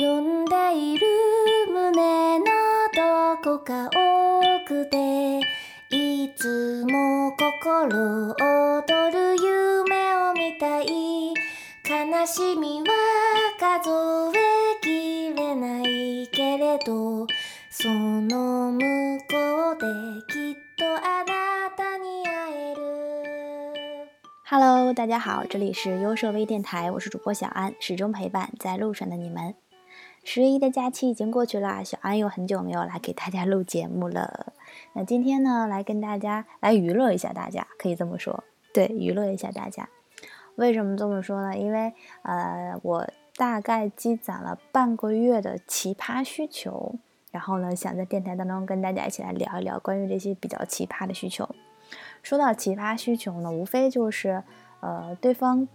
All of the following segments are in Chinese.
読んでいる胸のどこか奥でいつも心躍る夢を見たい悲しみは数えきれないけれどその向こうできっとあなたに会える Hello，大家好，这里是优设微电台，我是主播小安，始终陪伴在路上的你们。十一的假期已经过去了，小安又很久没有来给大家录节目了。那今天呢，来跟大家来娱乐一下大家，可以这么说，对，娱乐一下大家。为什么这么说呢？因为呃，我大概积攒了半个月的奇葩需求，然后呢，想在电台当中跟大家一起来聊一聊关于这些比较奇葩的需求。说到奇葩需求呢，无非就是呃，对方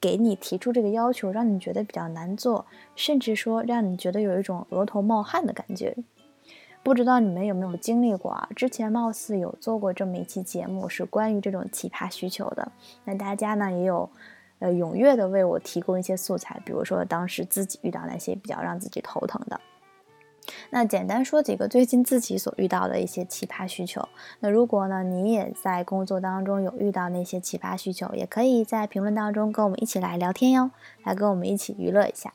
给你提出这个要求，让你觉得比较难做，甚至说让你觉得有一种额头冒汗的感觉。不知道你们有没有经历过啊？之前貌似有做过这么一期节目，是关于这种奇葩需求的。那大家呢也有呃踊跃的为我提供一些素材，比如说当时自己遇到那些比较让自己头疼的。那简单说几个最近自己所遇到的一些奇葩需求。那如果呢你也在工作当中有遇到那些奇葩需求，也可以在评论当中跟我们一起来聊天哟，来跟我们一起娱乐一下。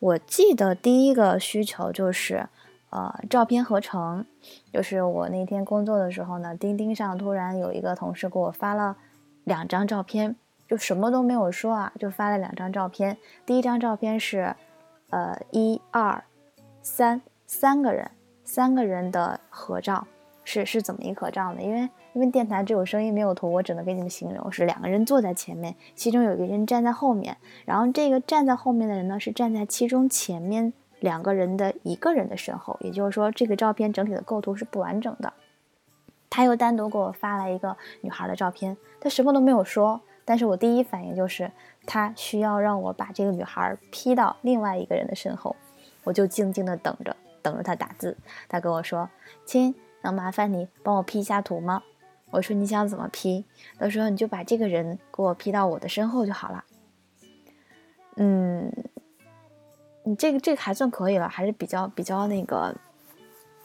我记得第一个需求就是呃照片合成，就是我那天工作的时候呢，钉钉上突然有一个同事给我发了两张照片，就什么都没有说啊，就发了两张照片。第一张照片是呃一二。三三个人，三个人的合照是是怎么一合照呢？因为因为电台只有声音没有图，我只能给你们形容是两个人坐在前面，其中有一个人站在后面，然后这个站在后面的人呢是站在其中前面两个人的一个人的身后，也就是说这个照片整体的构图是不完整的。他又单独给我发来一个女孩的照片，他什么都没有说，但是我第一反应就是他需要让我把这个女孩 P 到另外一个人的身后。我就静静的等着，等着他打字。他跟我说：“亲，能麻烦你帮我 P 一下图吗？”我说：“你想怎么 P？” 他说：“你就把这个人给我 P 到我的身后就好了。”嗯，你这个这个还算可以了，还是比较比较那个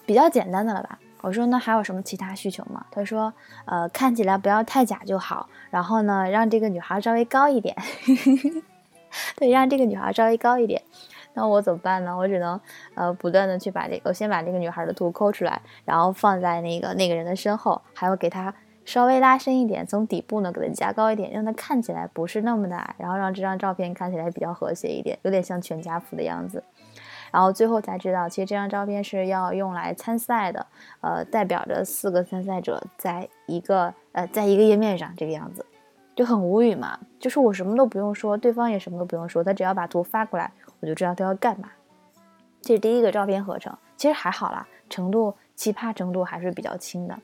比较简单的了吧？我说：“那还有什么其他需求吗？”他说：“呃，看起来不要太假就好。然后呢，让这个女孩稍微高一点。对，让这个女孩稍微高一点。”那我怎么办呢？我只能，呃，不断的去把这，我先把这个女孩的图抠出来，然后放在那个那个人的身后，还要给她稍微拉伸一点，从底部呢给她加高一点，让她看起来不是那么的矮，然后让这张照片看起来比较和谐一点，有点像全家福的样子。然后最后才知道，其实这张照片是要用来参赛的，呃，代表着四个参赛者在一个呃在一个页面上这个样子，就很无语嘛。就是我什么都不用说，对方也什么都不用说，他只要把图发过来。我就知道他要干嘛。这是第一个照片合成，其实还好啦，程度奇葩程度还是比较轻的。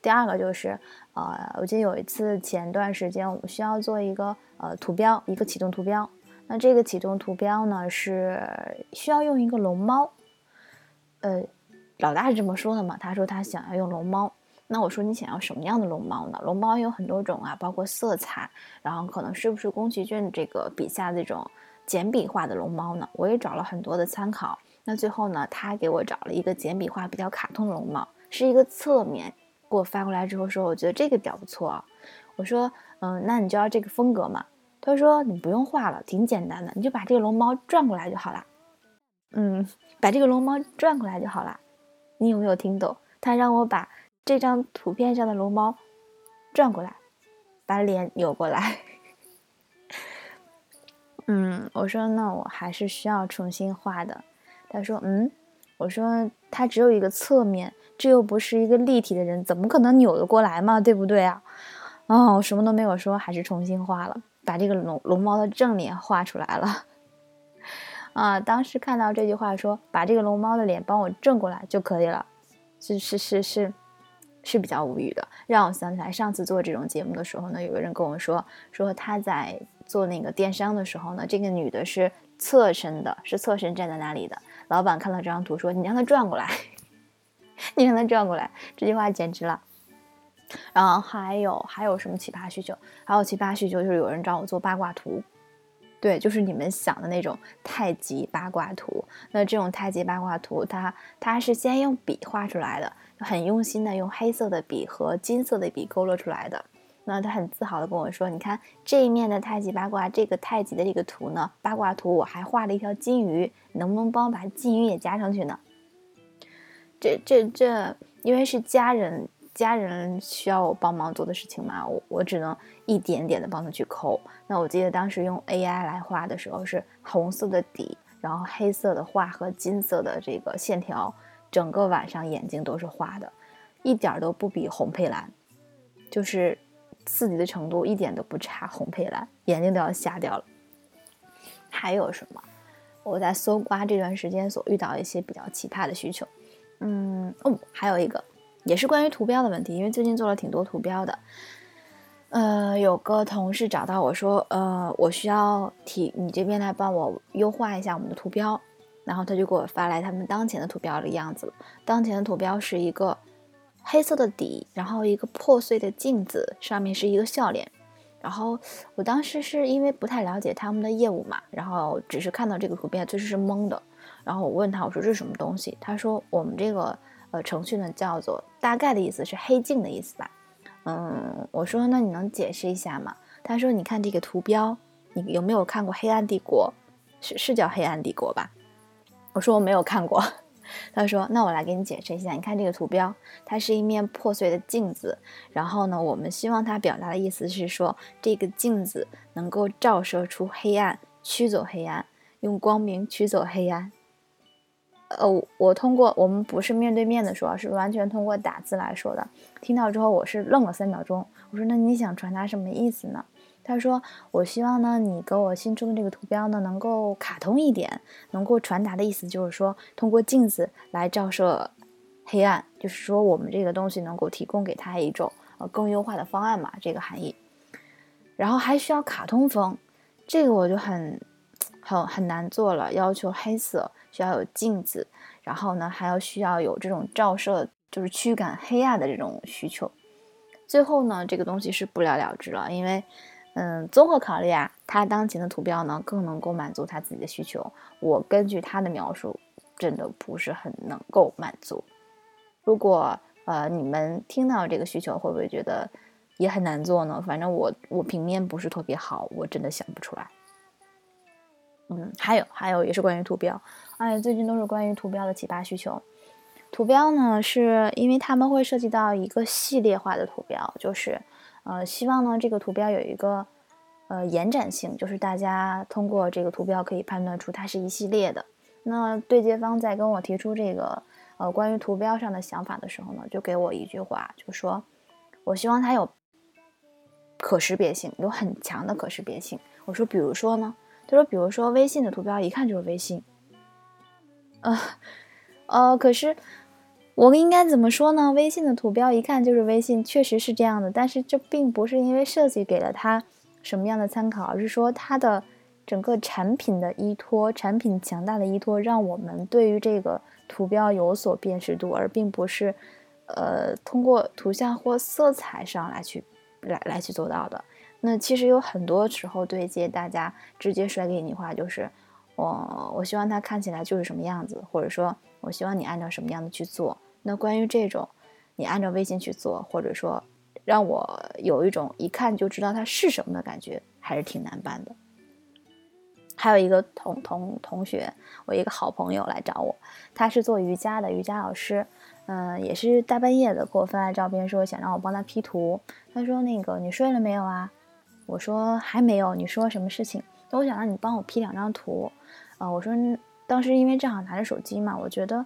第二个就是，呃，我记得有一次前段时间我们需要做一个呃图标，一个启动图标。那这个启动图标呢是需要用一个龙猫。呃，老大是这么说的嘛？他说他想要用龙猫。那我说你想要什么样的龙猫呢？龙猫有很多种啊，包括色彩，然后可能是不是宫崎骏这个笔下这种。简笔画的龙猫呢，我也找了很多的参考。那最后呢，他给我找了一个简笔画比较卡通的龙猫，是一个侧面给我发过来之后说，我觉得这个比较不错。我说，嗯，那你就要这个风格嘛？他说你不用画了，挺简单的，你就把这个龙猫转过来就好了。嗯，把这个龙猫转过来就好了。你有没有听懂？他让我把这张图片上的龙猫转过来，把脸扭过来。嗯，我说那我还是需要重新画的。他说，嗯，我说他只有一个侧面，这又不是一个立体的人，怎么可能扭得过来嘛？对不对啊？哦，我什么都没有说，还是重新画了，把这个龙龙猫的正脸画出来了。啊，当时看到这句话说，把这个龙猫的脸帮我正过来就可以了，是是是是，是比较无语的，让我想起来上次做这种节目的时候呢，有个人跟我说，说他在。做那个电商的时候呢，这个女的是侧身的，是侧身站在那里的。老板看到这张图说：“你让她转过来，你让她转过来。”这句话简直了。然后还有还有什么奇葩需求？还有奇葩需求就是有人找我做八卦图，对，就是你们想的那种太极八卦图。那这种太极八卦图，它它是先用笔画出来的，很用心的用黑色的笔和金色的笔勾勒出来的。那他很自豪的跟我说：“你看这一面的太极八卦，这个太极的这个图呢，八卦图我还画了一条金鱼，能不能帮我把金鱼也加上去呢？”这这这，因为是家人。家人需要我帮忙做的事情嘛，我我只能一点点的帮他去抠。那我记得当时用 AI 来画的时候是红色的底，然后黑色的画和金色的这个线条，整个晚上眼睛都是花的，一点都不比红配蓝，就是刺激的程度一点都不差红配蓝，眼睛都要瞎掉了。还有什么？我在搜刮这段时间所遇到一些比较奇葩的需求，嗯哦，还有一个。也是关于图标的问题，因为最近做了挺多图标的。呃，有个同事找到我说，呃，我需要提你这边来帮我优化一下我们的图标，然后他就给我发来他们当前的图标的样子。当前的图标是一个黑色的底，然后一个破碎的镜子，上面是一个笑脸。然后我当时是因为不太了解他们的业务嘛，然后只是看到这个图片，确实是懵的。然后我问他，我说这是什么东西？他说我们这个。呃，程序呢叫做大概的意思是黑镜的意思吧？嗯，我说那你能解释一下吗？他说你看这个图标，你有没有看过《黑暗帝国》？是是叫《黑暗帝国》吧？我说我没有看过。他说那我来给你解释一下，你看这个图标，它是一面破碎的镜子，然后呢，我们希望它表达的意思是说，这个镜子能够照射出黑暗，驱走黑暗，用光明驱走黑暗。呃，我通过我们不是面对面的说，是完全通过打字来说的。听到之后，我是愣了三秒钟。我说：“那你想传达什么意思呢？”他说：“我希望呢，你给我新出的这个图标呢，能够卡通一点，能够传达的意思就是说，通过镜子来照射黑暗，就是说我们这个东西能够提供给他一种呃更优化的方案嘛，这个含义。然后还需要卡通风，这个我就很很很难做了，要求黑色。”需要有镜子，然后呢，还要需要有这种照射，就是驱赶黑暗的这种需求。最后呢，这个东西是不了了之了，因为，嗯，综合考虑啊，他当前的图标呢更能够满足他自己的需求。我根据他的描述，真的不是很能够满足。如果呃你们听到这个需求，会不会觉得也很难做呢？反正我我平面不是特别好，我真的想不出来。嗯，还有还有也是关于图标，哎，最近都是关于图标的奇葩需求。图标呢，是因为他们会涉及到一个系列化的图标，就是呃，希望呢这个图标有一个呃延展性，就是大家通过这个图标可以判断出它是一系列的。那对接方在跟我提出这个呃关于图标上的想法的时候呢，就给我一句话，就说我希望它有可识别性，有很强的可识别性。我说，比如说呢？他说：“比如说微信的图标，一看就是微信。呃，呃，可是我应该怎么说呢？微信的图标一看就是微信，确实是这样的。但是这并不是因为设计给了他什么样的参考，而是说它的整个产品的依托，产品强大的依托，让我们对于这个图标有所辨识度，而并不是呃通过图像或色彩上来去来来去做到的。”那其实有很多时候对接，大家直接甩给你话就是，我我希望它看起来就是什么样子，或者说我希望你按照什么样的去做。那关于这种，你按照微信去做，或者说让我有一种一看就知道它是什么的感觉，还是挺难办的。还有一个同同同学，我一个好朋友来找我，他是做瑜伽的瑜伽老师，嗯，也是大半夜的给我发来照片，说想让我帮他 P 图。他说那个你睡了没有啊？我说还没有，你说什么事情？我想让你帮我 P 两张图，啊，我说当时因为正好拿着手机嘛，我觉得，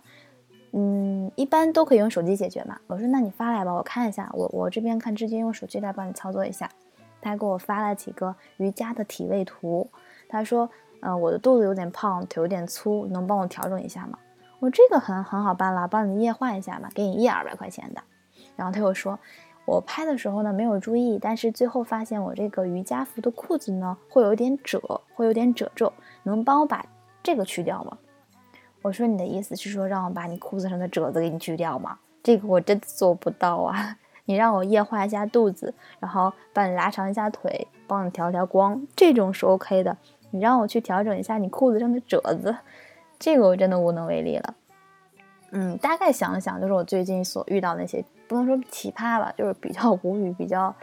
嗯，一般都可以用手机解决嘛。我说那你发来吧，我看一下，我我这边看直接用手机来帮你操作一下。他给我发了几个瑜伽的体位图，他说，呃，我的肚子有点胖，腿有点粗，能帮我调整一下吗？我说这个很很好办了，帮你液化一下嘛，给你一二百块钱的。然后他又说。我拍的时候呢没有注意，但是最后发现我这个瑜伽服的裤子呢会有点褶，会有点褶皱，能帮我把这个去掉吗？我说你的意思是说让我把你裤子上的褶子给你去掉吗？这个我真做不到啊！你让我液化一下肚子，然后帮你拉长一下腿，帮你调调光，这种是 OK 的。你让我去调整一下你裤子上的褶子，这个我真的无能为力了。嗯，大概想了想，就是我最近所遇到那些，不能说奇葩吧，就是比较无语、比较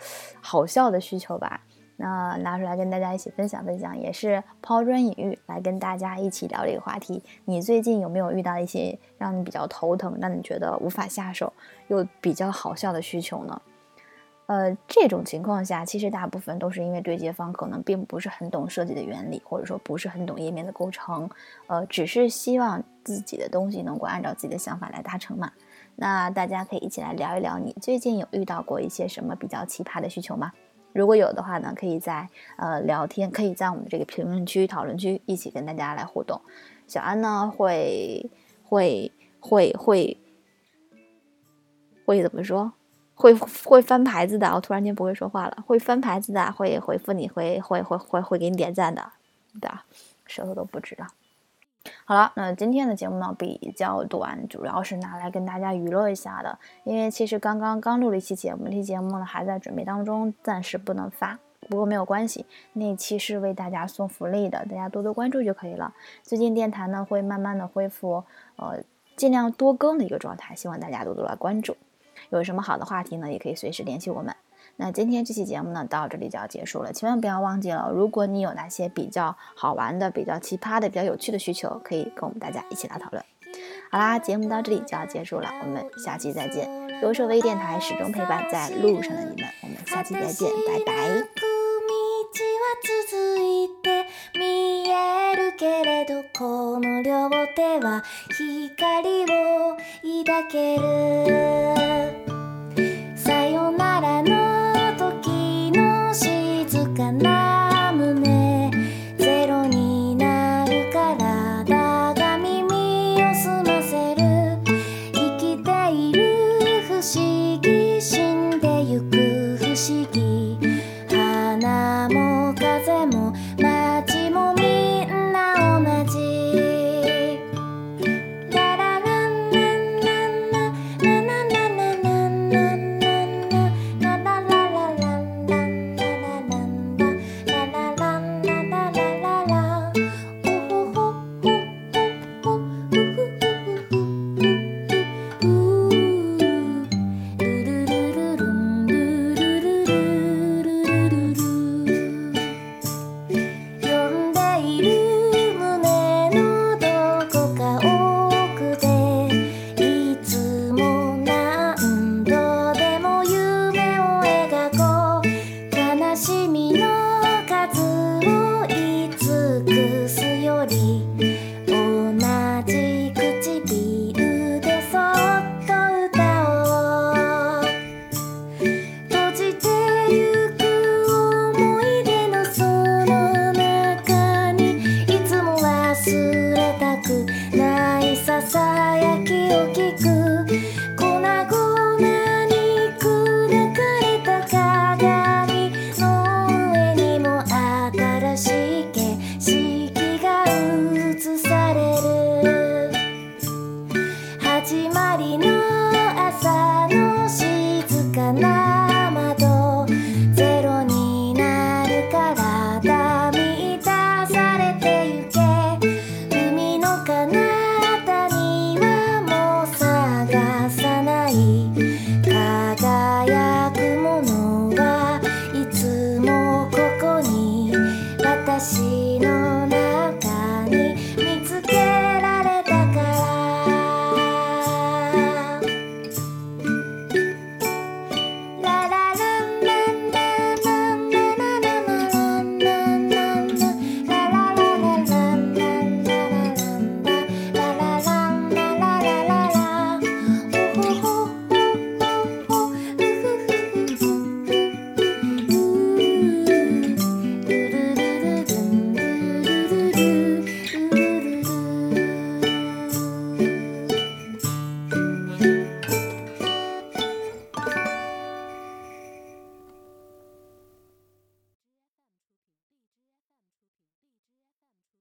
好笑的需求吧。那拿出来跟大家一起分享分享，也是抛砖引玉，来跟大家一起聊这个话题。你最近有没有遇到一些让你比较头疼、让你觉得无法下手又比较好笑的需求呢？呃，这种情况下，其实大部分都是因为对接方可能并不是很懂设计的原理，或者说不是很懂页面的构成，呃，只是希望自己的东西能够按照自己的想法来达成嘛。那大家可以一起来聊一聊，你最近有遇到过一些什么比较奇葩的需求吗？如果有的话呢，可以在呃聊天，可以在我们这个评论区、讨论区一起跟大家来互动。小安呢会会会会会怎么说？会会翻牌子的，我突然间不会说话了。会翻牌子的，会回复你，会会会会会给你点赞的，对吧？舌头都不直了。好了，那今天的节目呢比较短，主要是拿来跟大家娱乐一下的。因为其实刚刚刚录了一期节目，那期节目呢还在准备当中，暂时不能发。不过没有关系，那期是为大家送福利的，大家多多关注就可以了。最近电台呢会慢慢的恢复，呃，尽量多更的一个状态，希望大家多多来关注。有什么好的话题呢？也可以随时联系我们。那今天这期节目呢，到这里就要结束了。千万不要忘记了，如果你有那些比较好玩的、比较奇葩的、比较有趣的需求，可以跟我们大家一起来讨论。好啦，节目到这里就要结束了，我们下期再见。优设微电台始终陪伴在路上的你们，我们下期再见，拜拜。最 now.